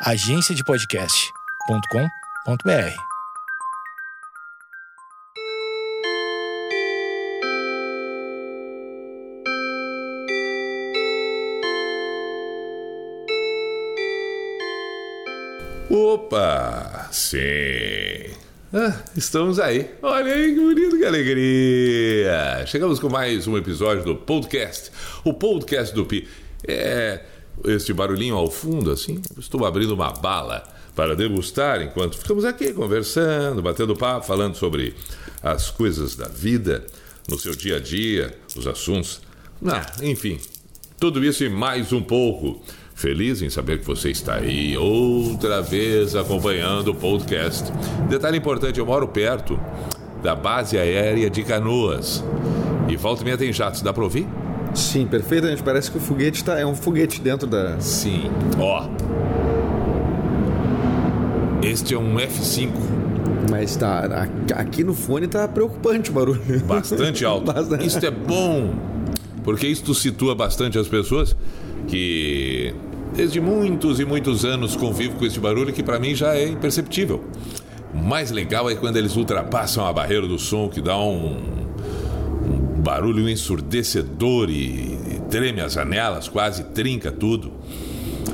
agenciadepodcast.com.br. Opa! Sim! Ah, estamos aí. Olha aí que bonito, que alegria! Chegamos com mais um episódio do podcast, o podcast do Pi. É este barulhinho ao fundo, assim. Estou abrindo uma bala para degustar enquanto ficamos aqui conversando, batendo papo, falando sobre as coisas da vida, no seu dia a dia, os assuntos. Ah, enfim, tudo isso e mais um pouco. Feliz em saber que você está aí outra vez acompanhando o podcast. Detalhe importante: eu moro perto da base aérea de Canoas. E volta e meia tem jatos, dá para ouvir? Sim, perfeitamente. Parece que o foguete tá, é um foguete dentro da. Sim. Ó. Este é um F5. Mas tá. Aqui no fone tá preocupante o barulho. Bastante alto. Bastante. Isto é bom, porque isto situa bastante as pessoas que desde muitos e muitos anos convivo com esse barulho que para mim já é imperceptível. O mais legal é quando eles ultrapassam a barreira do som que dá um barulho ensurdecedor e, treme as janelas, quase trinca tudo.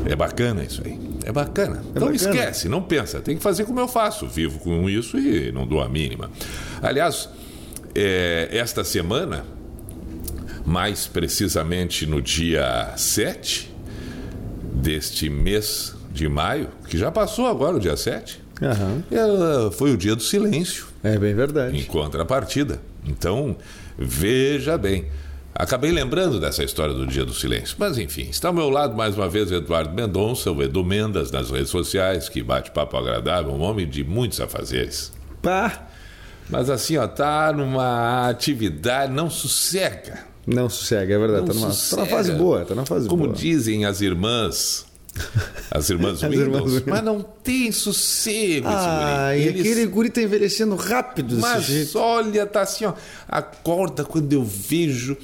É bacana isso aí. É bacana. É não bacana. esquece, não pensa. Tem que fazer como eu faço. Vivo com isso e não dou a mínima. Aliás, é, esta semana, mais precisamente no dia 7 deste mês de maio, que já passou agora o dia 7, Aham. ela- foi o dia do silêncio, É bem verdade. em contrapartida. Então, veja bem. Acabei lembrando dessa história do dia do silêncio. Mas enfim, está ao meu lado mais uma vez Eduardo Mendonça, o Edu Mendas nas redes sociais, que bate papo agradável, um homem de muitos afazeres. Pá! Mas assim, ó, tá numa atividade, não sossega. Não sossega, é verdade. Não Tá numa, tá sossega. numa fase boa, tá numa fase Como boa. dizem as irmãs, as irmãs As Windows, irmãs mas não tem sossego Ah, esse guri. Eles- aquele guri tá envelhecendo rápido Mas jeito. olha, tá assim, ó, acorda quando eu vejo...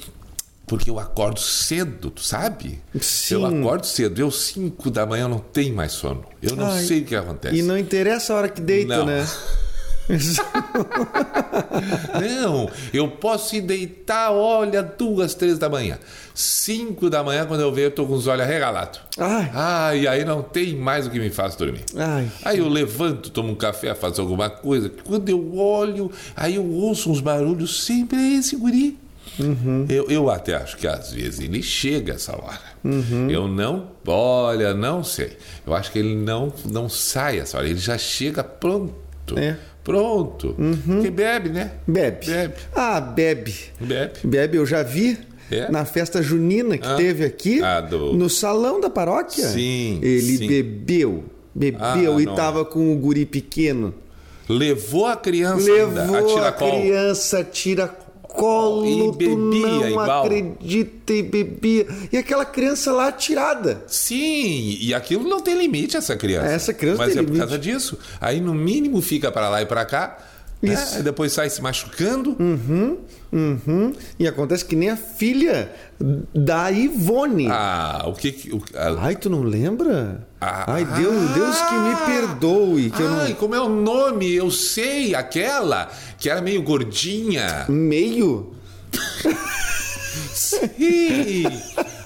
Porque eu acordo cedo, tu sabe? Sim. Eu acordo cedo. Eu, 5 da manhã, não tenho mais sono. Eu não Ai, sei o que acontece. E não interessa a hora que deita, Não. né? Não, eu posso ir deitar, olha, duas, três da manhã. Cinco da manhã, quando eu vejo, eu tô com os olhos arregalados. Ai, Ai, aí não tem mais o que me faz dormir. ai. Aí eu levanto, tomo um café, faço alguma coisa. Quando eu olho, aí eu ouço uns barulhos, sempre é esse guri. Eu, eu até acho que às vezes ele chega essa hora. Eu não, olha, não sei. Eu acho que ele não, não sai essa hora. Ele já chega pronto. É. Pronto. Porque bebe, né? Bebe. Bebe. Ah, bebe. Bebe. Bebe, eu já vi É? na festa junina que Ah. teve aqui, Ah, do- no salão da paróquia. Sim, Ele sim. bebeu, bebeu Ah, e não. tava com o guri pequeno. Levou a criança Levou a a criança a tiracolo. E bebia, não igual. acredita e bebia. E aquela criança lá tirada. Sim, e aquilo não tem limite, essa criança. Essa criança Mas é por limite. causa disso. Aí, no mínimo, fica para lá e para cá. Né? Isso. Aí depois sai se machucando. Uhum. E acontece que nem a filha da Ivone. Ah, o que. que- O, a- Ai, tu não lembra? Ah. Ai, Deus, Deus que me perdoe. Que eu Ai, não... como é o nome? Eu sei, aquela que era meio gordinha. Meio? Sim.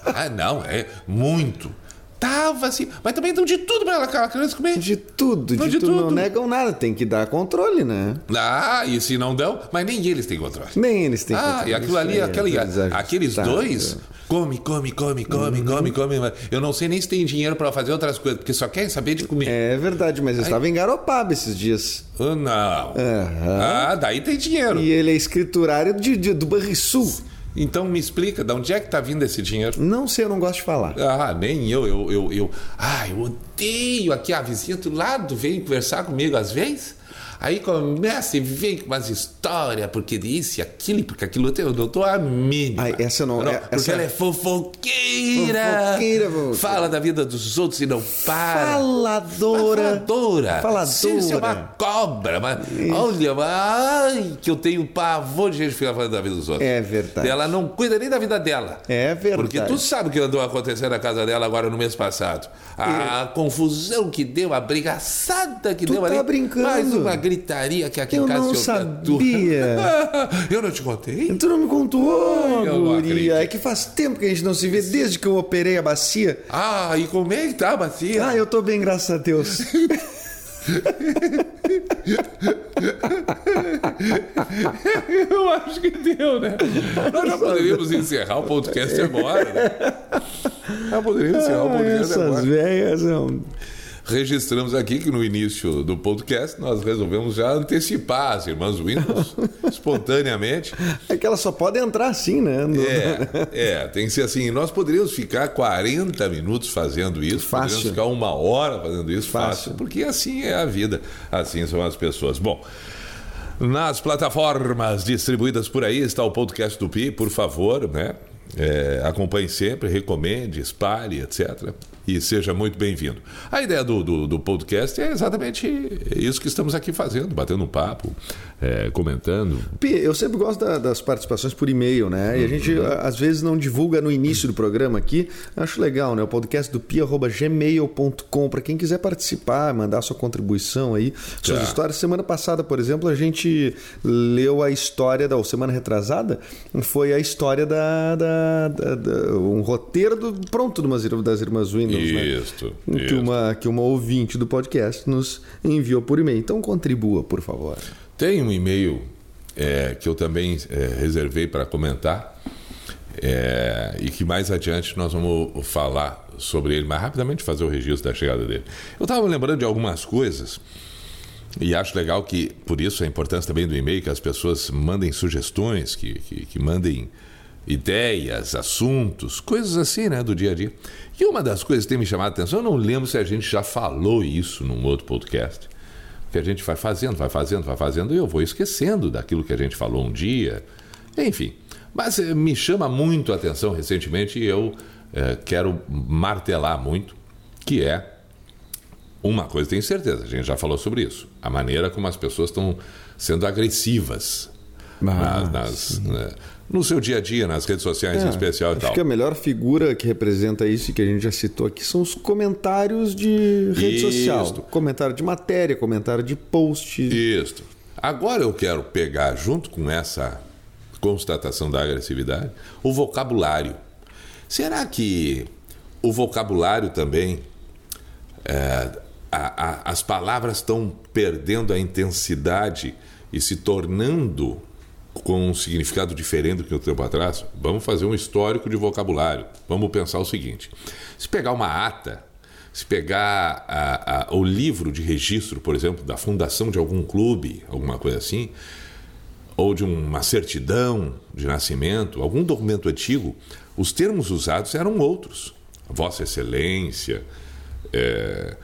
ah, não, é muito. Tava assim. Mas também dão de tudo pra ela, aquela criança comer. De tudo, Não, de, de tudo. Não negam nada, tem que dar controle, né? Ah, e se não dão, mas nem eles têm controle. Nem eles têm Ah, controle. e aquilo ali, é aquele, aqueles dois, come, come, come, come, Uhum. come, come. Eu não sei nem se tem dinheiro pra fazer outras coisas, porque só querem saber de comer. É verdade, mas eu estava em Garopaba esses dias. Ah, não. Aham. Ah, daí tem dinheiro. E ele é escriturário de, de- do Banrisul. Então me explica, de onde é que tá vindo esse dinheiro? Não sei, eu não gosto de falar. Ah, nem eu, eu, eu, eu. Ah, eu odeio aqui a vizinha do lado, vem conversar comigo às vezes. Aí começa e vem com umas histórias, porque isso e aquilo, porque aquilo eu não tô a mínima. Ai, essa não- é- porque essa- ela é fofoqueira. Fofoqueira, vô. Fala da vida dos outros e não para. Faladora. Faladora. Faladora. Sim, Isso é uma cobra. Mas, olha, mas, ai, que eu tenho pavor de gente ficar falando da vida dos outros. É verdade. Ela não cuida nem da vida dela. É verdade. Porque tu sabe o que andou acontecendo na casa dela agora no mês passado. A confusão que deu, a brigaçada que Tu deu tá ali. brincando. Mais uma gritaria que aqui Eu em casa não sabia. eu não te contei? Tu não me contou, não acredito. guria. É que faz tempo que a gente não se vê, desde que eu operei a bacia. Ah, e como é que tá, Bacia? Ah, eu tô bem, graças a Deus. Eu acho que deu, né? Nós já poderíamos encerrar o podcast agora, né? Já poderíamos encerrar o Ah, podcast essas agora. velhas são... Registramos aqui que no início do podcast nós resolvemos já antecipar as irmãs Windows espontaneamente. É que elas só podem entrar assim, né? No- É, é, tem que ser assim. Nós poderíamos ficar 40 minutos fazendo isso, Fácil. poderíamos ficar uma hora fazendo isso, fácil. Fácil. porque assim é a vida, assim são as pessoas. Bom, nas plataformas distribuídas por aí está o podcast do Pi, por favor, né? É, acompanhe sempre, recomende, espalhe, etc. E seja muito bem-vindo. A ideia do, do, do podcast é exatamente isso que estamos aqui fazendo, batendo um papo, é, comentando. Pi, eu sempre gosto da- das participações por e-mail, né? E a gente Uhum. às vezes não divulga no início do programa aqui. Acho legal, né? O podcast do pi@gmail.com para quem quiser participar, mandar sua contribuição aí, suas Tá. histórias. Semana passada, por exemplo, a gente leu a história da ou semana retrasada foi a história da, da- da- da- um roteiro do pronto de umas das irmãs Né? Que uma, que uma ouvinte do podcast nos enviou por e-mail. Então contribua, por favor. Tem um e-mail é, que eu também é, reservei para comentar é, e que mais adiante nós vamos falar sobre ele, mas rapidamente fazer o registro da chegada dele. Eu estava lembrando de algumas coisas e acho legal que, por isso, a importância também do e-mail, que as pessoas mandem sugestões, que, que, que mandem ideias, assuntos, coisas assim, né, do dia a dia. E uma das coisas que tem me chamado a atenção, eu não lembro se a gente já falou isso num outro podcast, que a gente vai fazendo, vai fazendo, vai fazendo, e eu vou esquecendo daquilo que a gente falou um dia, enfim. Mas eh, me chama muito a atenção recentemente e eu eh, quero martelar muito, que é uma coisa tenho certeza, a gente já falou sobre isso. A maneira como as pessoas estão sendo agressivas Ah, nas, nas, né, no seu dia a dia, nas redes sociais em especial e Acho tal. que a melhor figura que representa isso e que a gente já citou aqui são os comentários de rede Isto. social. Comentário de matéria, comentário de post. Isso. Agora eu quero pegar, junto com essa constatação da agressividade, o vocabulário. Será que o vocabulário também. é, a- a- as palavras estão perdendo a intensidade e se tornando com um significado diferente do que o tempo atrás? Vamos fazer um histórico de vocabulário. Vamos pensar o seguinte: se pegar uma ata, se pegar a- a- o livro de registro, por exemplo, da fundação de algum clube, alguma coisa assim, ou de uma certidão de nascimento, algum documento antigo, os termos usados eram outros. Vossa Excelência, é,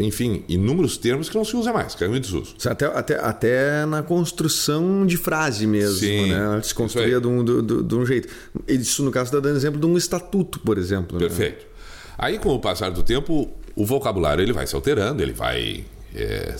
enfim, inúmeros termos que não se usa mais, caiu em desuso. Até, até, até na construção de frase mesmo, Sim, né? Ela se construía de um, do- de um jeito. Isso, no caso, está dando exemplo de um estatuto, por exemplo. né? Perfeito. Aí, com o passar do tempo, o vocabulário ele vai se alterando, ele vai, é,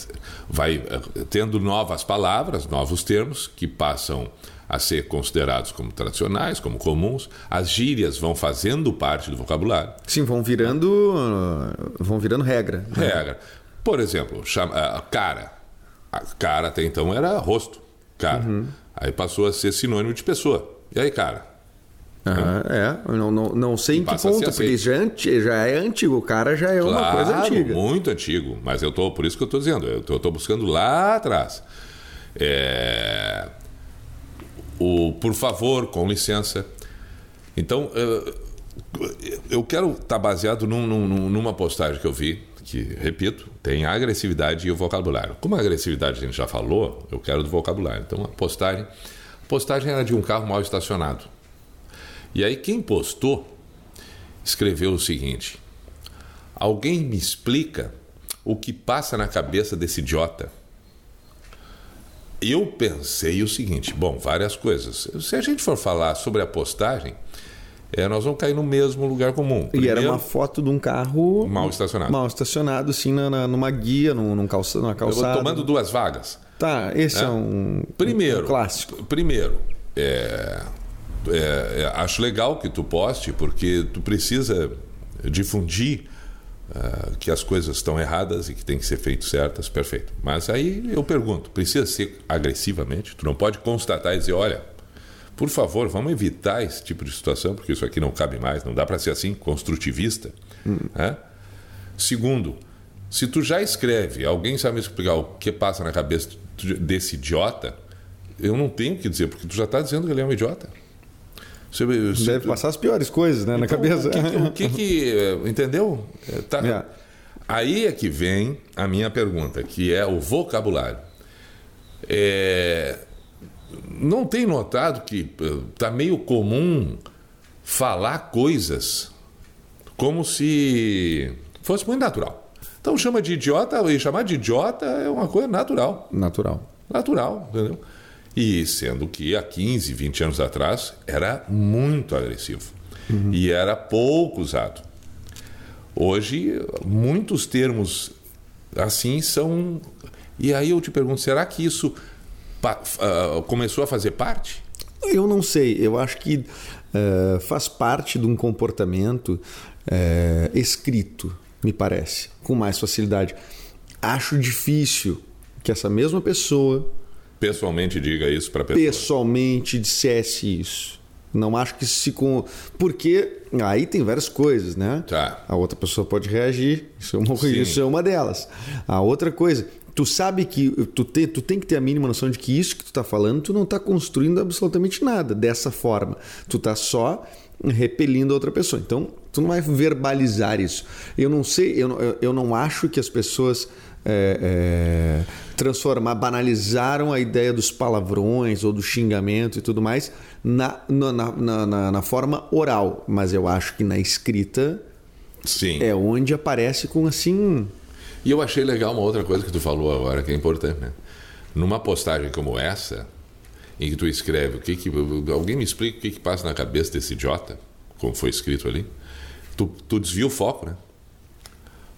vai é, tendo novas palavras, novos termos que passam a ser considerados como tradicionais, como comuns. As gírias vão fazendo parte do vocabulário. Sim, vão virando, uh, vão virando regra. Regra. Por exemplo, chama, a cara. A cara até então era rosto. Cara. Aí passou a ser sinônimo de pessoa. E aí, cara? Ah, é, não, não, não sei em que ponto, porque já é, já é antigo, o cara já é uma coisa Claro, antiga. muito antigo. Mas eu tô, por isso que eu estou dizendo, eu estou buscando lá atrás. É, o por favor, com licença. Então, eh, eu quero estar baseado num- num- numa postagem que eu vi, que, repito, tem a agressividade e o vocabulário. Como a agressividade a gente já falou, eu quero do vocabulário. Então, a postagem, a postagem era de um carro mal estacionado. E aí, quem postou escreveu o seguinte: Alguém me explica o que passa na cabeça desse idiota? Eu pensei o seguinte: bom, várias coisas. Se a gente for falar sobre a postagem, é, nós vamos cair no mesmo lugar comum. e era Primeiro, uma foto de um carro mal estacionado. mal estacionado, assim, na, na- numa guia, num, num calça, numa calçada. tomando duas vagas. Tá, esse é, É. um, Primeiro, um clássico. Primeiro, é, é, é, acho legal que tu poste, porque tu precisa difundir ah, que as coisas estão erradas e que tem que ser feito certas, perfeito. Mas aí eu pergunto, precisa ser agressivamente? Tu não pode constatar e dizer, olha, por favor, vamos evitar esse tipo de situação, porque isso aqui não cabe mais, não dá para ser assim, construtivista. né? Segundo, se tu já escreve, alguém sabe me explicar o que passa na cabeça desse idiota, eu não tenho o que dizer, porque tu já está dizendo que ele é um idiota. Você, se Deve passar as piores coisas, né, na então, cabeça. O que, que- o que, que, eh, entendeu? Eh, tá- É. Aí é que vem a minha pergunta, que é o vocabulário. É, não tem notado que está meio comum falar coisas como se fosse muito natural. Então chama de idiota, e chamar de idiota é uma coisa natural. Natural. Natural, entendeu? E sendo que há 15, 20 anos atrás era muito agressivo e era pouco usado. Hoje, muitos termos assim são. E aí eu te pergunto, será que isso ah, começou a fazer parte? Eu não sei, eu acho que eh, faz parte de um comportamento eh, escrito, me parece, com mais facilidade. Acho difícil que essa mesma pessoa Pessoalmente, diga isso para pessoa. pessoalmente dissesse isso. Não acho que se com. Porque aí tem várias coisas, né? Tá. A outra pessoa pode reagir. Isso é uma, Sim. isso é uma delas. A outra coisa, tu sabe que tu, te, tu tem que ter a mínima noção de que isso que tu tá falando, tu não tá construindo absolutamente nada dessa forma. Tu tá só repelindo a outra pessoa. Então, tu não vai verbalizar isso. Eu não sei, eu eu- eu não acho que as pessoas é, é, transformar, banalizaram a ideia dos palavrões ou do xingamento e tudo mais na, na, na, na- na forma oral. Mas eu acho que na escrita Sim. é onde aparece com assim. E eu achei legal uma outra coisa que tu falou agora, que é importante, né? Numa postagem como essa, em que tu escreve o que que. Alguém me explica o que, que passa na cabeça desse idiota, como foi escrito ali. Tu, tu desvia o foco, né?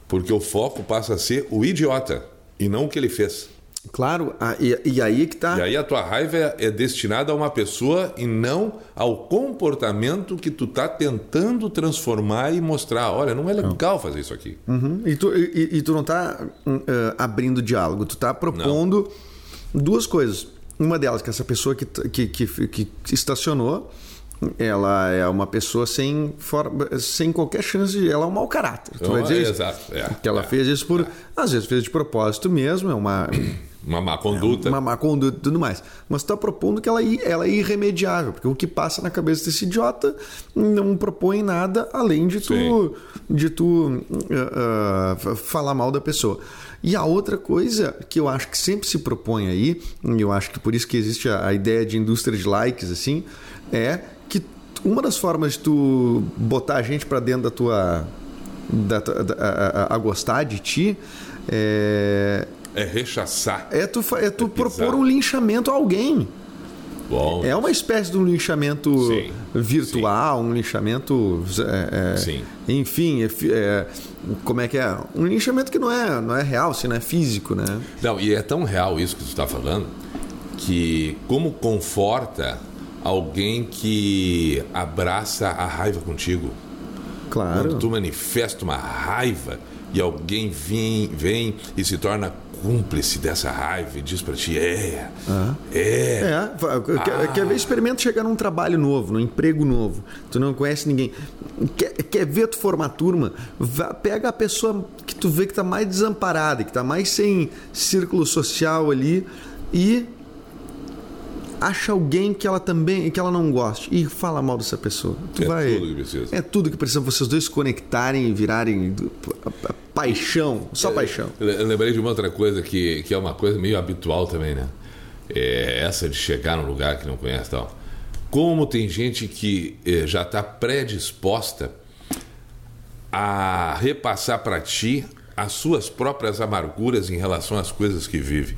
Porque o foco passa a ser o idiota e não o que ele fez. Claro, e, e aí que tá. E aí a tua raiva é, é destinada a uma pessoa e não ao comportamento que tu tá tentando transformar e mostrar. Olha, não é legal fazer isso aqui. Uhum. E, tu, e, e tu não tá eh, abrindo diálogo, tu tá propondo duas coisas. Uma delas, que essa pessoa que, que, que, que estacionou, ela é uma pessoa sem, for- sem qualquer chance, de, ela é um mau caráter. Tu vai Ah, dizer isso? exato, é, que ela é, fez isso por. Às vezes fez de propósito mesmo, é uma. Uma má conduta. uma má conduta e tudo mais. Mas está propondo que ela, é- ela é irremediável, porque o que passa na cabeça desse idiota não propõe nada além de tu, Sim. de tu ah, ah, falar mal da pessoa. E a outra coisa que eu acho que sempre se propõe aí, e eu acho que por isso que existe a, a ideia de indústria de likes, assim, é que uma das formas de tu botar a gente para dentro da tua. Da, da- a, a- a gostar de ti é, É rechaçar. é tu, é tu É propor um linchamento a alguém. Bom. É uma espécie de um linchamento Sim, virtual, um linchamento. é, é, Sim. Enfim, é é, como é que é? Um linchamento que não é, não é real, se não é físico, né? Não, e é tão real isso que tu está falando que como conforta alguém que abraça a raiva contigo. Claro. Quando tu manifesta uma raiva e alguém vem, vem e se torna cúmplice dessa raiva e diz pra ti, é, é, É, fa- quer, quer ver experimenta chegar num trabalho novo, num emprego novo. Tu não conhece ninguém. Quer, quer ver tu formar turma? Vá- pega a pessoa que tu vê que tá mais desamparada, que tá mais sem círculo social ali e acha alguém que ela também que ela não goste e fala mal dessa pessoa. Tu É vai, tudo que precisa. É tudo que precisa vocês dois se conectarem e virarem paixão, só paixão. Eu eu lembrei de uma outra coisa que, que é uma coisa meio habitual também, né? É essa de chegar num lugar que não conhece tal. Como tem gente que eh, já está predisposta a repassar para ti as suas próprias amarguras em relação às coisas que vive.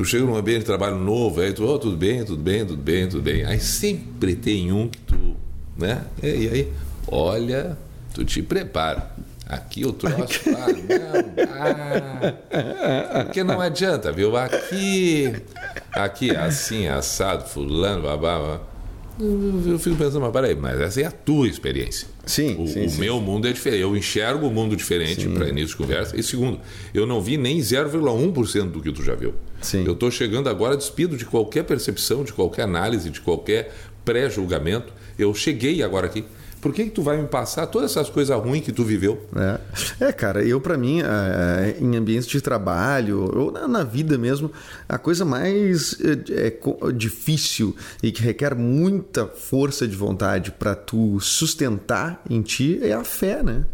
Tu chega num ambiente de trabalho novo, aí tu, oh, tudo bem, tudo bem, tudo bem, tudo bem. Aí sempre tem um que tu, né? E aí, olha, tu te prepara. Aqui o troço, ah, não, ah, porque não adianta, viu? Aqui, aqui, assim, assado, fulano, babá, babá. Eu fico pensando, mas peraí, mas essa é a tua experiência. Sim, O, sim, o sim. meu mundo é diferente. Eu enxergo o mundo diferente para início de conversa. E segundo, eu não vi nem 0,1% do que tu já viu. Sim. Eu estou chegando agora despido de qualquer percepção, de qualquer análise, de qualquer pré-julgamento. Eu cheguei agora aqui. Por que, que tu vai me passar todas essas coisas ruins que tu viveu? É, é cara, eu para mim, é, é, em ambientes de trabalho ou na, na vida mesmo, a coisa mais é, é, difícil e que requer muita força de vontade para tu sustentar em ti é a fé, né?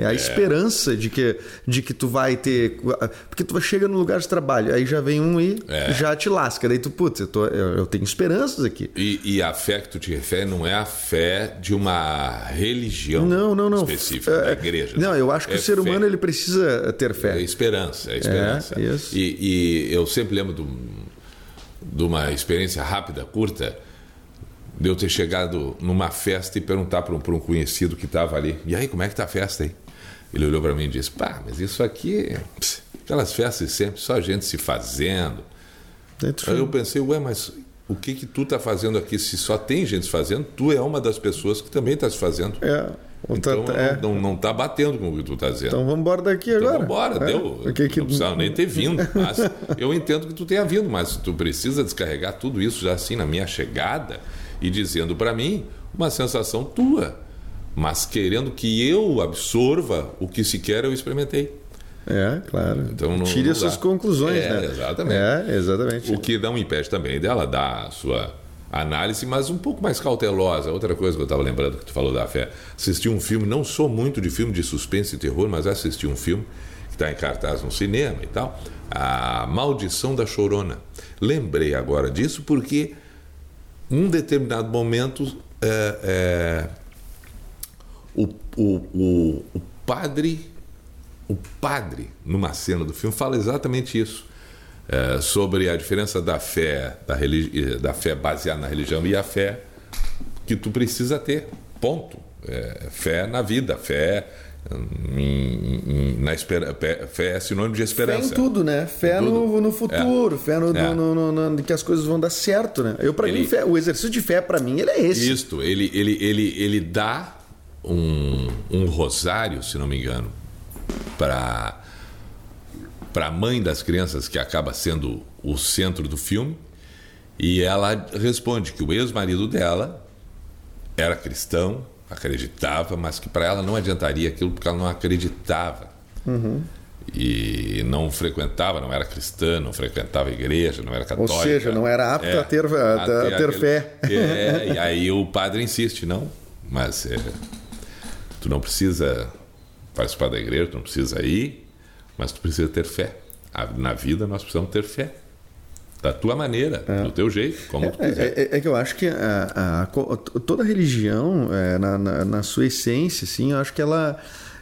É a esperança de que, de que tu vai ter. Porque tu chega no lugar de trabalho, aí já vem um e É. já te lasca. Daí tu, putz, eu, tô- eu- eu tenho esperanças aqui. E, e a fé que tu te refere não é a fé de uma religião Não, não, não. específica, É, da igreja. Não, eu acho que É o ser fé. humano ele precisa ter É fé. esperança, é esperança. É, isso. E, e eu sempre lembro de, um- de uma experiência rápida, curta, de eu ter chegado numa festa e perguntar para um, um conhecido que estava ali: e aí, como é que tá a festa aí? Ele olhou para mim e disse: pá, mas isso aqui, pss, aquelas festas sempre, só gente se fazendo. Tu Aí eu pensei: ué, mas o que que tu tá fazendo aqui? Se só tem gente se fazendo, tu é uma das pessoas que também está se fazendo. É, Então tá- é. não, não tá batendo com o que tu tá dizendo. Então vamos embora daqui Então agora. vamos embora, É. deu. Que que- Não precisava nem ter vindo. Mas eu entendo que tu tenha vindo, mas tu precisa descarregar tudo isso já assim na minha chegada e dizendo para mim uma sensação tua, mas querendo que eu absorva o que sequer eu experimentei. É, claro. Então não- Tire não as suas conclusões, É, né? exatamente. É, exatamente. O que não impede também dela dar a sua análise, mas um pouco mais cautelosa. Outra coisa que eu estava lembrando que tu falou da fé. Assisti um filme, não sou muito de filme de suspense e terror, mas assisti um filme que está em cartaz no cinema e tal. A Maldição da Chorona. Lembrei agora disso porque um determinado momento é, é, o, o, o, o padre o padre numa cena do filme fala exatamente isso é, sobre a diferença da fé da, religi- da fé baseada na religião e a fé que tu precisa ter ponto É, fé na vida fé em- em- na fé- fé é sinônimo de Fé esperança em tudo, né? Fé tudo. no, no futuro, fé no, É. no- no- que as coisas vão dar certo, né? Eu, para Ele- mim, fé- o exercício de fé, para mim, ele é esse. Isto, ele, ele, ele, ele dá um, um rosário, se não me engano, para para a mãe das crianças, que acaba sendo o centro do filme, e ela responde que o ex-marido dela era cristão, acreditava, mas que para ela não adiantaria aquilo porque ela não acreditava. E não frequentava, não era cristã, não frequentava a igreja, não era católica. seja, não era apta a ter- a- a ter aquele- fé. É, e aí o padre insiste, não, mas é, tu não precisa participar da igreja, tu não precisa ir, mas tu precisa ter fé. Na vida nós precisamos ter fé. Da tua maneira, do teu jeito, como tu quiser. É, é- é que eu acho que a- a- toda religião, é, na, na- na sua essência, assim, eu acho que ela.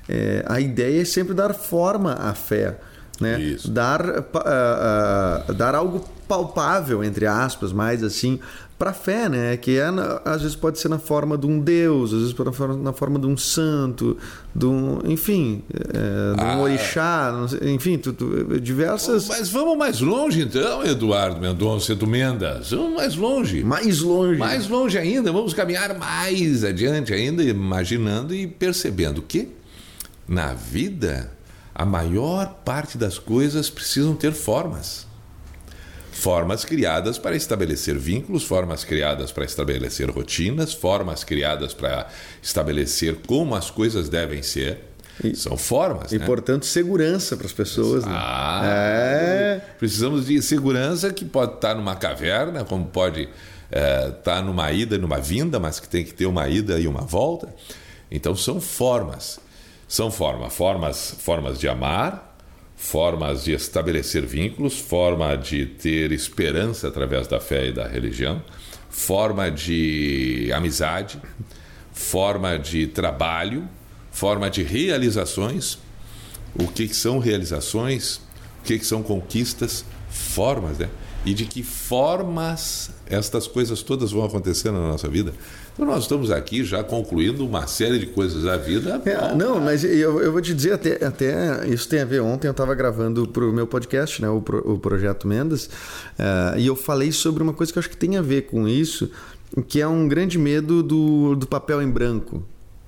é, a ideia é sempre dar forma à fé. Né? Isso. Dar, ah, ah, dar algo palpável, entre aspas, mais assim, para a fé, né? Que é, na- às vezes pode ser na forma de um Deus, às vezes pode ser na forma de um santo, de um, enfim, é, de um Ah. orixá, não sei, enfim, tu- tu- diversas. Mas vamos mais longe então, Eduardo Mendonça, Edu Mendes. Vamos mais longe. Mais longe. Mais longe ainda, vamos caminhar mais adiante ainda, imaginando e percebendo que na vida a maior parte das coisas precisam ter formas. Formas criadas para estabelecer vínculos, formas criadas para estabelecer rotinas, formas criadas para estabelecer como as coisas devem ser. São formas, E, né? portanto, segurança para as pessoas. né? Ah, É. precisamos de segurança que pode estar numa caverna, como pode eh, estar numa ida e numa vinda, mas que tem que ter uma ida e uma volta. Então são formas. São formas, formas, formas de amar, formas de estabelecer vínculos, forma de ter esperança através da fé e da religião, forma de amizade, forma de trabalho, forma de realizações. O que, que são realizações? O que, que são conquistas? Formas, né? e de que formas estas coisas todas vão acontecer na nossa vida. Então nós estamos aqui já concluindo uma série de coisas da vida. É, não, mas eu, eu vou te dizer, até, até isso tem a ver. Ontem eu estava gravando para o meu podcast, né, o, Pro, o Projeto Mendes, uh, e eu falei sobre uma coisa que eu acho que tem a ver com isso, que é um grande medo do, do papel em branco.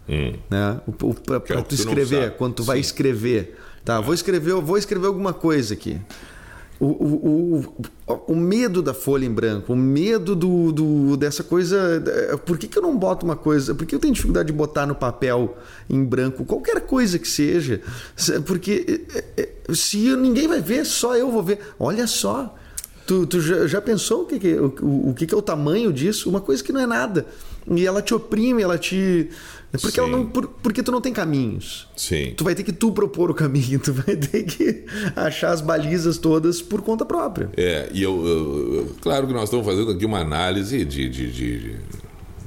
Hum. Né? Para é tu escrever, quando tu Sim. vai escrever. Tá, vou escrever, vou escrever alguma coisa aqui. O, o, o, medo da folha em branco, o medo do, do, dessa coisa. Por que, que eu não boto uma coisa? Por que eu tenho dificuldade de botar no papel em branco qualquer coisa que seja? Porque é, é, se ninguém vai ver, só eu vou ver. Olha só. Tu, tu já, já, pensou o que, que, o, o que, que é o tamanho disso? Uma coisa que não é nada. E ela te oprime, ela te. Porque, ela não, por, porque tu não tem caminhos. Sim. Tu vai ter que tu propor o caminho, tu vai ter que achar as balizas todas por conta própria. É, e eu, eu, eu claro que nós estamos fazendo aqui uma análise de, de, de de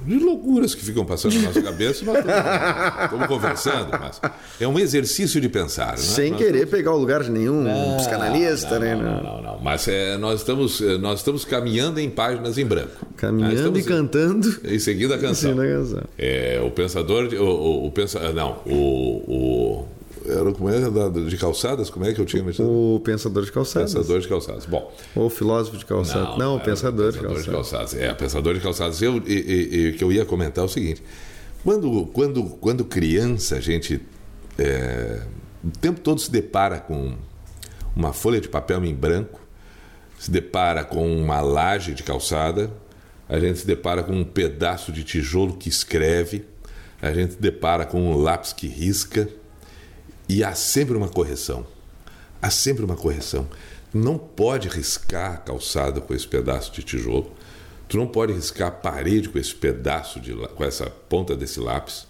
loucuras que ficam passando na nossa cabeça. Nós estamos, conversando, mas é um exercício de pensar. Né? Sem nós querer estamos... pegar o lugar de nenhum não, psicanalista, não, né? Não, não, não. Mas é, nós, estamos, nós estamos caminhando em páginas em branco. Caminhando e cantando. Em seguida a canção. Em seguida a canção. É, o pensador. O, o, o pensa, não, o, o era como é de calçadas? Como é que eu tinha? O pensador de calçadas. Pensador de calçadas. Bom. Ou filósofo de calçadas. Não, não o pensador, pensador de, calçadas. de calçadas. É, pensador de calçadas. Eu e, e, e, que eu ia comentar é o seguinte: quando quando quando criança a gente é, o tempo todo se depara com uma folha de papel em branco, se depara com uma laje de calçada, a gente se depara com um pedaço de tijolo que escreve, a gente se depara com um lápis que risca e há sempre uma correção. Há sempre uma correção. Não pode riscar a calçada com esse pedaço de tijolo. Tu não pode riscar a parede com esse pedaço de com essa ponta desse lápis.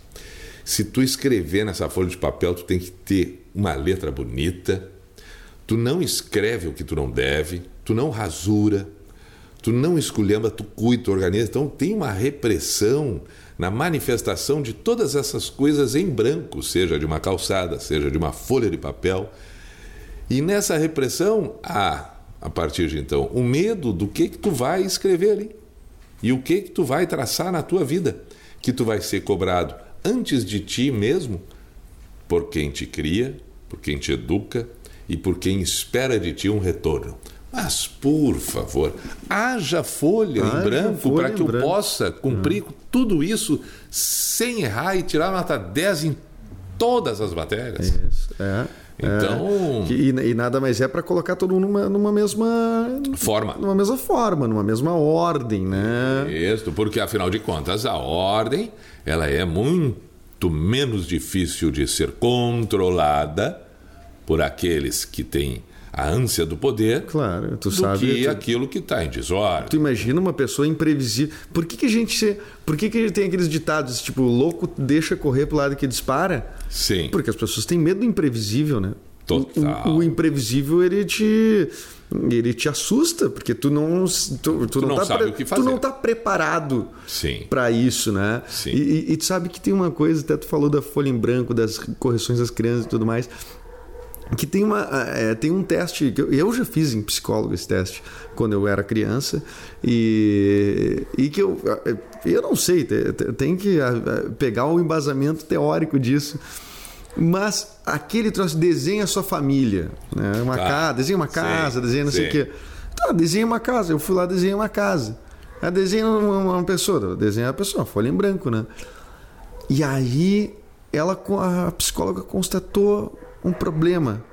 Se tu escrever nessa folha de papel, tu tem que ter uma letra bonita. Tu não escreve o que tu não deve, tu não rasura, tu não esculhamba, tu cuida, tu organiza. Então tem uma repressão na manifestação de todas essas coisas em branco, seja de uma calçada, seja de uma folha de papel. E nessa repressão há, a partir de então, o medo do que que tu vai escrever ali e o que que tu vai traçar na tua vida, que tu vai ser cobrado antes de ti mesmo por quem te cria, por quem te educa e por quem espera de ti um retorno. Mas, por favor, haja folha haja em branco para que eu branco. possa cumprir uhum. tudo isso sem errar e tirar nota 10 em todas as matérias. Isso, é. Então. É, e, e, nada mais é para colocar todo mundo numa, numa mesma. Forma. Numa mesma forma, numa mesma ordem, né? Isso, porque afinal de contas a ordem ela é muito menos difícil de ser controlada por aqueles que têm a ânsia do poder claro, tu do sabe, que tu, aquilo que está em desordem. Tu imagina uma pessoa imprevisível. Por que, que a gente. Por que, que tem aqueles ditados, tipo, louco deixa correr pro lado que dispara? Sim. Porque as pessoas têm medo do imprevisível, né? Total. O, o, imprevisível, ele te. Ele te assusta, porque tu não. Tu, tu, tu não, não, tá sabe pre, o que fazer. Tu não tá preparado para isso, né? Sim. E, e, e, tu sabe que tem uma coisa, até tu falou da folha em branco, das correções das crianças e tudo mais que tem, uma, é, tem um teste, que eu, eu já fiz em psicólogo esse teste quando eu era criança, e, e que eu, eu não sei, tem que pegar o embasamento teórico disso. Mas aquele troço desenha a sua família, né? uma tá. casa, desenha uma casa, sim, desenha não sim. sei o quê. Tá, desenha uma casa. Eu fui lá desenhei uma casa. Aí desenha uma, uma pessoa, desenha a pessoa, folha em branco, né? E aí ela, a psicóloga constatou um problema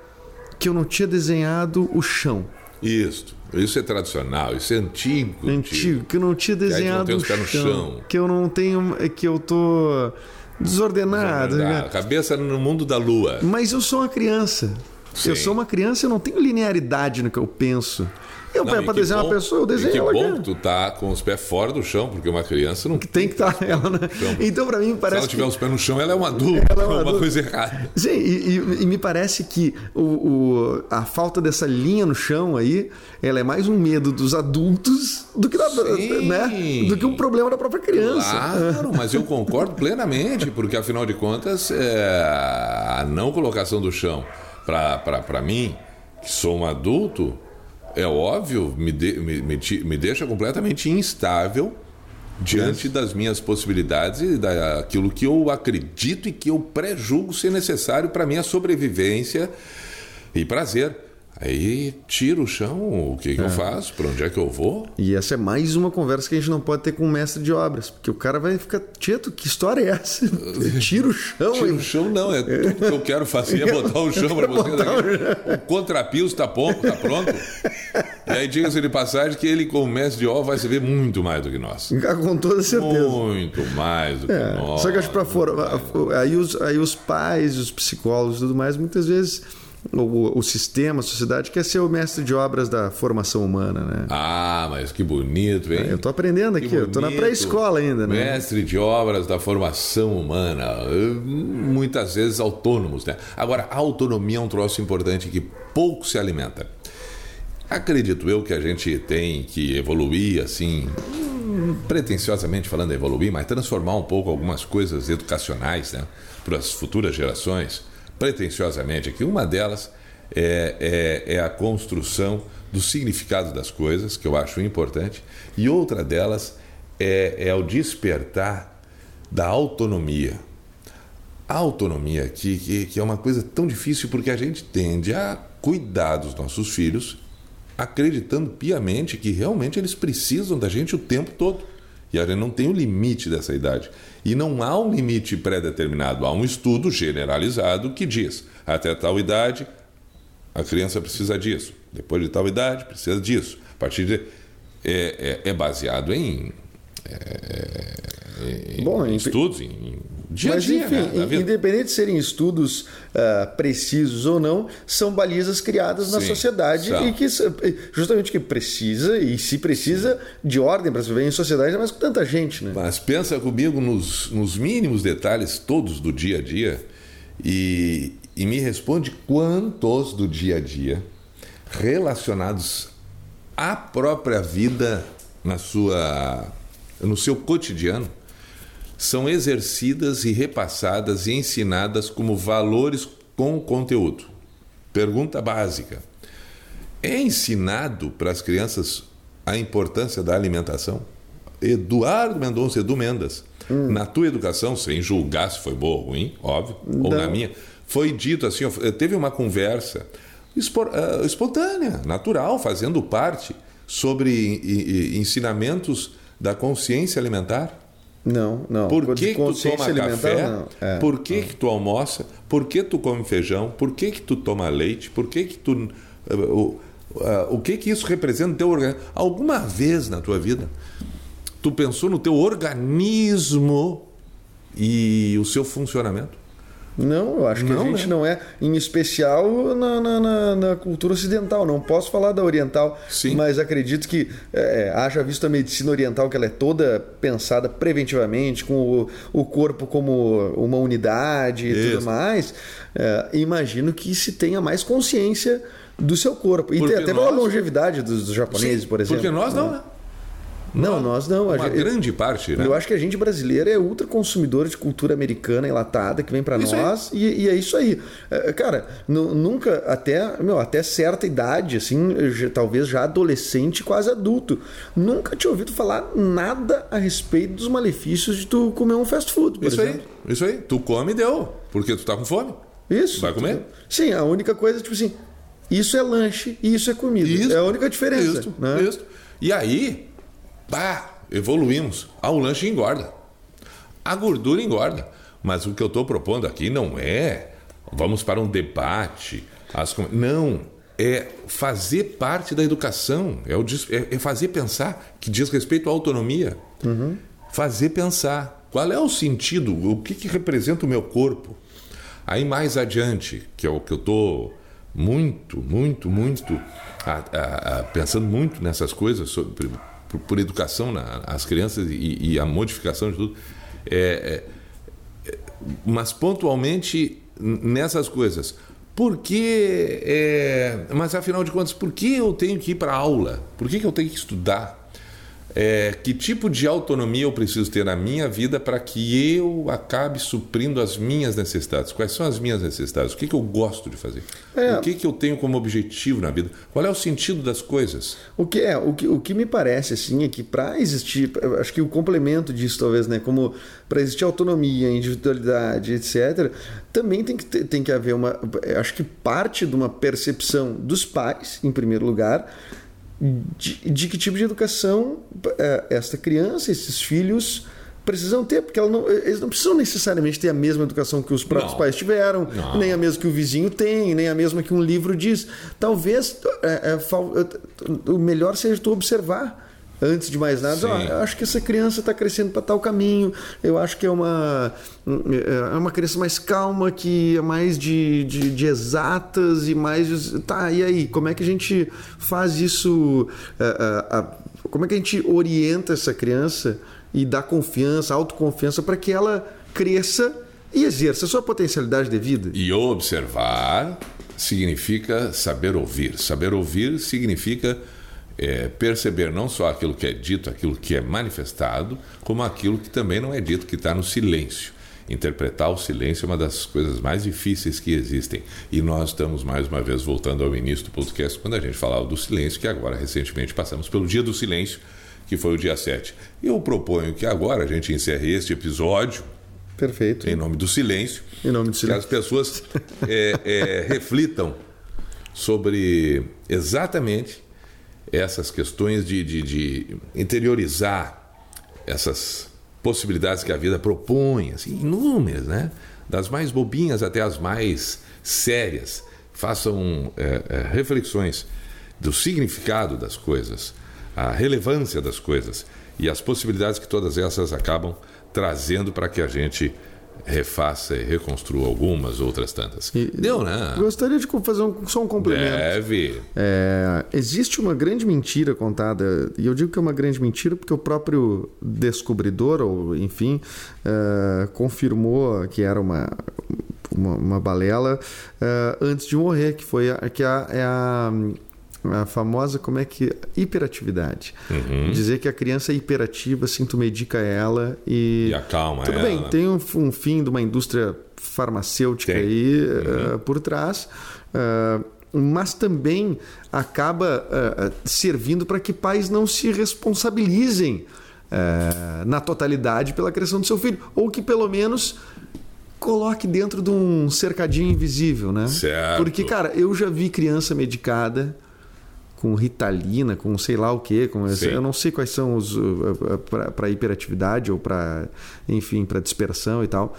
que eu não tinha desenhado o chão. Isso. Isso é tradicional, isso é antigo. Antigo, que eu não tinha desenhado o chão, no chão. Que eu não tenho. Que eu tô desordenado. Né? Cabeça no mundo da lua. Mas eu sou uma criança. Sim. Eu sou uma criança, eu não tenho linearidade no que eu penso. Eu não, para desenhar bom, uma pessoa, eu desenho que ela. Que bom que tu tá com os pés fora do chão, porque uma criança não. Que tem que estar tá ela, né? Então, para mim, parece. Se ela tiver que... os pés no chão, ela é um adulto. Ela é uma, uma coisa errada. Sim, e, e, e, me parece que o, o, a falta dessa linha no chão aí, ela é mais um medo dos adultos do que, da, né? do que um problema da própria criança. Claro, mas eu concordo plenamente, porque afinal de contas, é, a não colocação do chão para mim, que sou um adulto é óbvio, me, de, me, me, me deixa completamente instável diante das minhas possibilidades e daquilo que eu acredito e que eu pré-julgo ser necessário para minha sobrevivência e prazer. Aí tiro o chão, o que, que é. eu faço? Para onde é que eu vou? E essa é mais uma conversa que a gente não pode ter com o mestre de obras, porque o cara vai ficar, Tieto, que história é essa? Tira o chão. Tira o chão, não, é tudo que eu quero fazer é botar o chão para você. O, o contrapiso está pronto, tá pronto. E aí diga-se de passagem que ele, como mestre de obras, vai saber muito mais do que nós. Com toda certeza. Muito mais do que é, nós. Só que acho para fora, aí os, aí os pais, os psicólogos e tudo mais, muitas vezes o, o, sistema, a sociedade quer ser o mestre de obras da formação humana, né? Ah, mas que bonito, hein? É, eu tô aprendendo aqui, eu tô na pré-escola ainda, né? Mestre de obras da formação humana, muitas vezes autônomos, né? Agora, a autonomia é um troço importante que pouco se alimenta. Acredito eu que a gente tem que evoluir assim, pretensiosamente falando evoluir, mas transformar um pouco algumas coisas educacionais, né, para as futuras gerações pretensiosamente aqui. Uma delas é, é, é, a construção do significado das coisas, que eu acho importante, e outra delas é, é o despertar da autonomia. A autonomia aqui, que, que é uma coisa tão difícil porque a gente tende a cuidar dos nossos filhos acreditando piamente que realmente eles precisam da gente o tempo todo. E a gente não tem o limite dessa idade. E não há um limite pré-determinado, há um estudo generalizado que diz: até tal idade a criança precisa disso, depois de tal idade precisa disso. A partir de. É, é, é baseado em, é, em, Bom, em estudos, em dia Mas, dia, enfim, né, independente de serem estudos uh, precisos ou não, são balizas criadas Sim, na sociedade são. e que justamente que precisa e se precisa Sim. de ordem para se viver em sociedade, mas com tanta gente, né? Mas pensa comigo nos, nos mínimos detalhes todos do dia a dia e, e me responde quantos do dia a dia relacionados à própria vida na sua no seu cotidiano são exercidas e repassadas e ensinadas como valores com conteúdo. Pergunta básica: é ensinado para as crianças a importância da alimentação? Eduardo Mendonça, Edu Mendas, hum. na tua educação, sem julgar se foi boa ou ruim, óbvio, Não. ou na minha, foi dito assim: teve uma conversa eh, espontânea, natural, fazendo parte sobre ensinamentos da consciência alimentar. Não, não. Por que, que tu toma café? É, por que, que tu almoça? Por que tu come feijão? Por que, que tu toma leite? Por que, que tu. Uh, uh, uh, o que que isso representa no teu organismo? Alguma vez na tua vida tu pensou no teu organismo e o seu funcionamento? Não, eu acho que não, a gente né? não é, em especial na, na, na, na, cultura ocidental. Não posso falar da oriental, Sim. mas acredito que é, é, haja visto a medicina oriental que ela é toda pensada preventivamente, com o, o corpo como uma unidade e Isso. tudo mais. É, imagino que se tenha mais consciência do seu corpo. E porque até nós... pela longevidade dos, dos japoneses, Sim, por exemplo. Porque nós não, né? Não, nós não. Uma gente, grande parte, né? Eu acho que a gente brasileiro é ultra consumidor de cultura americana enlatada que vem para nós e, e, é isso aí. É, cara, nunca, até, meu, até certa idade, assim, talvez já adolescente, quase adulto, nunca tinha ouvido falar nada a respeito dos malefícios de tu comer um fast food, por isso exemplo. aí, isso aí. Tu come e deu, porque tu tá com fome. Isso. Vai comer? Sim, a única coisa, tipo assim, isso é lanche e isso é comida. Isso, é a única diferença. Isso, né? isso. E aí, Pá, evoluímos. Ah, o lanche engorda. A gordura engorda. Mas o que eu estou propondo aqui não é vamos para um debate. As... Não, é fazer parte da educação, é, o, é, é fazer pensar, que diz respeito à autonomia. Uhum. Fazer pensar. Qual é o sentido? O que, que representa o meu corpo? Aí mais adiante, que é o que eu estou muito, muito, muito a, a, a, pensando muito nessas coisas sobre por, por educação na, as crianças e, e, a modificação de tudo. É, é, mas pontualmente nessas coisas. Por que, é, mas afinal de contas, por que eu tenho que ir para aula? Por que, que eu tenho que estudar? É, que tipo de autonomia eu preciso ter na minha vida para que eu acabe suprindo as minhas necessidades? Quais são as minhas necessidades? O que, que eu gosto de fazer? É. O que, que eu tenho como objetivo na vida? Qual é o sentido das coisas? O que é, o que, o que me parece assim é que para existir, acho que o complemento disso talvez, né, como para existir autonomia, individualidade, etc, também tem que ter- tem que haver uma, acho que parte de uma percepção dos pais, em primeiro lugar, de, de que tipo de educação eh, esta criança, esses filhos precisam ter, porque não- eles não precisam necessariamente ter a mesma educação que os próprios Não. pais tiveram, Não. nem a mesma que o vizinho tem, nem a mesma que um livro diz. Talvez é, é, fal- o melhor seja tu observar. Antes de mais nada, ó, eu acho que essa criança está crescendo para tal caminho. Eu acho que é uma, é uma criança mais calma, que é mais de, de, de exatas e mais. Tá, e aí? Como é que a gente faz isso? é, é, a- como é que a gente orienta essa criança e dá confiança, autoconfiança para que ela cresça e exerça a sua potencialidade de vida? E observar significa saber ouvir. Saber ouvir significa é, perceber não só aquilo que é dito, aquilo que é manifestado, como aquilo que também não é dito, que está no silêncio. Interpretar o silêncio é uma das coisas mais difíceis que existem. E nós estamos mais uma vez voltando ao início do podcast, quando a gente falava do silêncio, que agora recentemente passamos pelo Dia do Silêncio, que foi o dia 7. Eu proponho que agora a gente encerre este episódio Perfeito. em nome do silêncio, Em nome do que silêncio. as pessoas é, é, reflitam sobre exatamente essas questões de, de, de interiorizar essas possibilidades que a vida propõe, assim, inúmeras, né? Das mais bobinhas até as mais sérias. Façam é, é, reflexões do significado das coisas, a relevância das coisas e as possibilidades que todas essas acabam trazendo para que a gente refaça e reconstrua algumas outras tantas. E- Deu, né? Gostaria de fazer um- só um complemento. Deve. É, existe uma grande mentira contada, e eu digo que é uma grande mentira porque o próprio descobridor, ou enfim, é, confirmou que era uma, uma, uma balela é, antes de morrer, que foi a, que a, é a, a famosa, como é que. hiperatividade. Dizer que a criança é hiperativa, assim, tu medica ela e. E acalma Tudo ela. bem, tem um, um fim de uma indústria farmacêutica Tem. aí eh, por trás, eh, mas também acaba eh, servindo para que pais não se responsabilizem na totalidade pela criação do seu filho, ou que pelo menos coloque dentro de um cercadinho invisível, né? Certo. Porque, cara, eu já vi criança medicada com ritalina, com sei lá o que, com Sim. eu não sei quais são os para hiperatividade ou para enfim para dispersão e tal.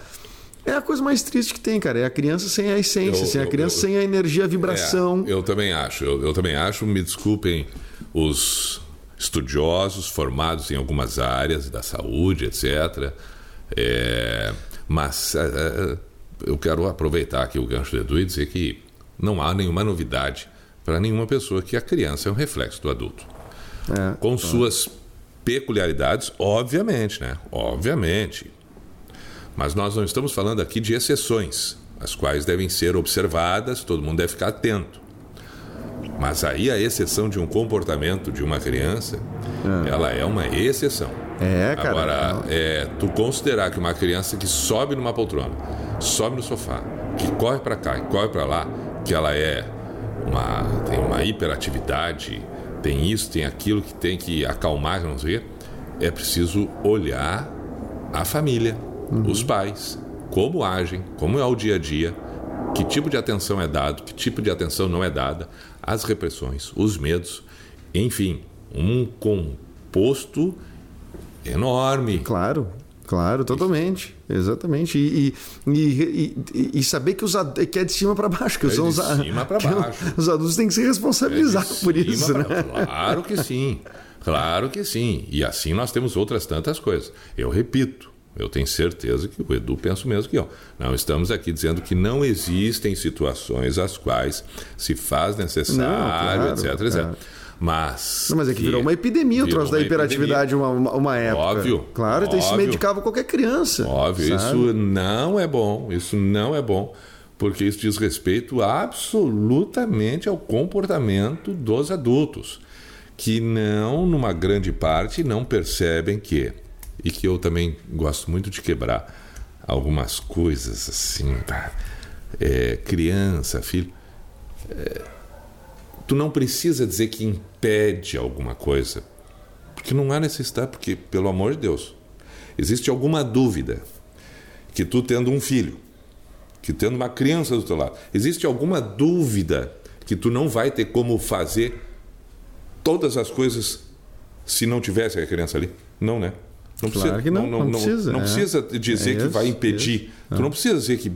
É a coisa mais triste que tem, cara. É a criança sem a essência, Eu- sem a eu- criança eu- sem a energia, a vibração. É, eu também acho. Eu, eu também acho. Me desculpem os estudiosos formados em algumas áreas da saúde, etc. É, mas é, é, eu quero aproveitar aqui o gancho do Edu e dizer que não há nenhuma novidade para nenhuma pessoa que a criança é um reflexo do adulto. É. Com suas peculiaridades, obviamente, né? Obviamente. Mas nós não estamos falando aqui de exceções, as quais devem ser observadas, todo mundo deve ficar atento. Mas aí a exceção de um comportamento de uma criança, ela é uma exceção. É, cara. Agora, é, tu considerar que uma criança que sobe numa poltrona, sobe no sofá, que corre para cá e corre para lá, que ela é uma tem uma hiperatividade, tem isso, tem aquilo que tem que acalmar, não sei, o quê, é preciso olhar a família, os pais, como agem, como é o dia a dia, que tipo de atenção é dado, que tipo de atenção não é dada, as repressões, os medos, enfim, um composto enorme. Claro, claro, totalmente. Exatamente. E, e, e, e- saber que, os, que é de cima para baixo, que É são de os, cima que baixo. os adultos têm que se responsabilizar É por isso, pra- né? Claro que sim. Claro que sim. E assim nós temos outras tantas coisas. Eu repito, eu tenho certeza que o Edu pensa o mesmo que eu. Não estamos aqui dizendo que não existem situações às quais se faz necessário, Não, claro, etc, etc. claro. Mas. Não, mas é que virou uma epidemia o troço da hiperatividade uma, uma, uma época. Óbvio, Claro, então isso óbvio. medicava qualquer criança. Óbvio, sabe? isso não é bom. Isso não é bom. Porque isso diz respeito absolutamente ao comportamento dos adultos. que não, numa grande parte, não percebem que, e que eu também gosto muito de quebrar algumas coisas assim, tá? é, criança, filho. É, tu não precisa dizer que impede alguma coisa, porque não há necessidade, porque, pelo amor de Deus, existe alguma dúvida que tu tendo um filho, que tendo uma criança do teu lado, existe alguma dúvida que tu não vai ter como fazer todas as coisas se não tivesse a criança ali? Não, né? Não claro precisa, que não, não, não, não precisa. Não, é. precisa dizer é isso, que vai impedir. Isso. Tu não precisa dizer que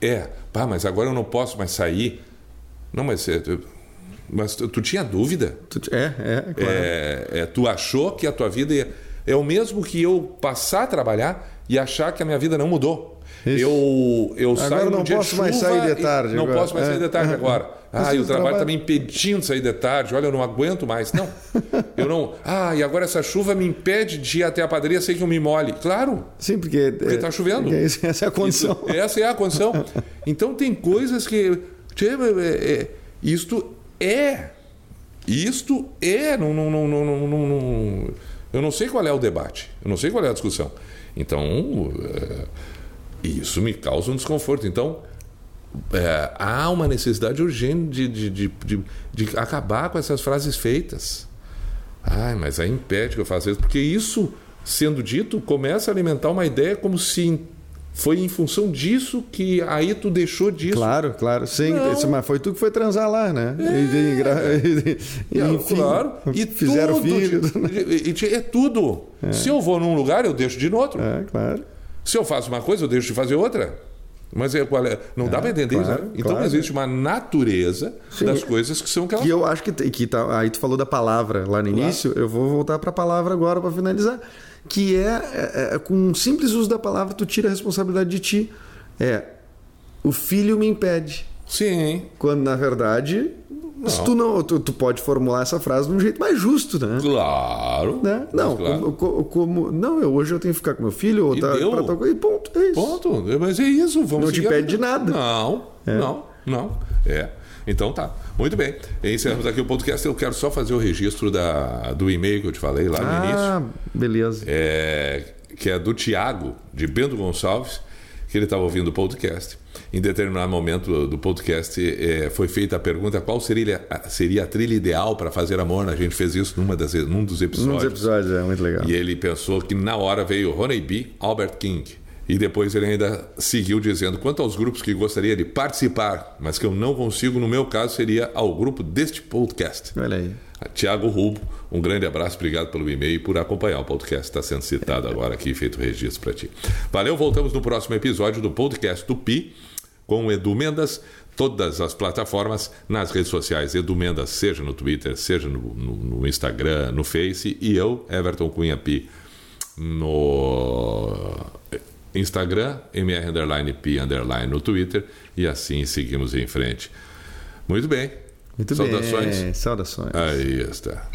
é, pá, mas agora eu não posso mais sair. Não, mas é, mas tu, tu tinha dúvida? Tu, é, é, claro. é, é, Tu achou que a tua vida ia, é o mesmo que eu passar a trabalhar e achar que a minha vida não mudou. Isso. Eu, eu agora saio não posso mais sair de tarde. Não agora. posso mais é. sair de tarde agora. Ah, e o trabalho está me impedindo de sair de tarde. Olha, eu não aguento mais. Não. eu não. Ah, e agora essa chuva me impede de ir até a padaria sem que eu me molhe. Claro. Sim, porque. Porque está chovendo. Essa é a condição. Isso, essa é a condição. Então tem coisas que. É, é, isto é. Isto é. Não, não, não, não, não, eu não sei qual é o debate. Eu não sei qual é a discussão. Então. É, isso me causa um desconforto. Então é, há uma necessidade urgente de, de, de, de, acabar com essas frases feitas. Ai, mas aí impede que eu faça isso, porque isso, sendo dito, começa a alimentar uma ideia como se foi em função disso que aí tu deixou disso. Claro, claro, sim. Não. Mas foi tu que foi transar lá, né? É. E, e, e, enfim, claro. E fizeram tudo, filho. É tudo. É. Se eu vou num lugar, eu deixo de ir no outro. É, claro. Se eu faço uma coisa, eu deixo de fazer outra. Mas é, qual é? não dá é, para entender claro, isso. Né? Então claro. existe uma natureza Sim. das coisas que são aquelas. Que eu acho que, que tá, aí tu falou da palavra lá no claro. início, eu vou voltar para a palavra agora para finalizar. Que é, é, é, com um simples uso da palavra, tu tira a responsabilidade de ti. É, o filho me impede. Sim. Quando na verdade não. Tu, não, tu, tu, pode formular essa frase de um jeito mais justo, né? Claro. Né? Não, claro. Como, como, não, eu, hoje eu tenho que ficar com meu filho, ou e tá, deu. pra e ponto, é isso. Ponto. Mas é isso, vamos Não te pede de nada. Não, é. não, não. É. Então tá. Muito bem. Encerramos aqui o podcast. Eu quero só fazer o registro da, do e-mail que eu te falei lá no ah, início. Ah, beleza. É, que é do Tiago, de Bento Gonçalves, que ele estava ouvindo o podcast em determinado momento do podcast é, foi feita a pergunta qual seria, seria a trilha ideal para fazer amor. A gente fez isso numa das, num dos episódios. Num dos episódios, é muito legal. E ele pensou que na hora veio Ronnie B, Albert King. E depois ele ainda seguiu dizendo: quanto aos grupos que gostaria de participar, mas que eu não consigo, no meu caso, seria ao grupo deste podcast. Olha aí. Tiago Rubo, um grande abraço, obrigado pelo e-mail e por acompanhar o podcast. Está sendo citado agora aqui, feito registro para ti. Valeu, voltamos no próximo episódio do podcast do Pi com o Edu Mendas, todas as plataformas, nas redes sociais. Edu Mendas, seja no Twitter, seja no, no, no Instagram, no Face, e eu, Everton Cunha Pi, no Instagram, MR underline Pi underline no Twitter, e assim seguimos em frente. Muito bem. Muito Saudações. bem. Saudações. Aí está.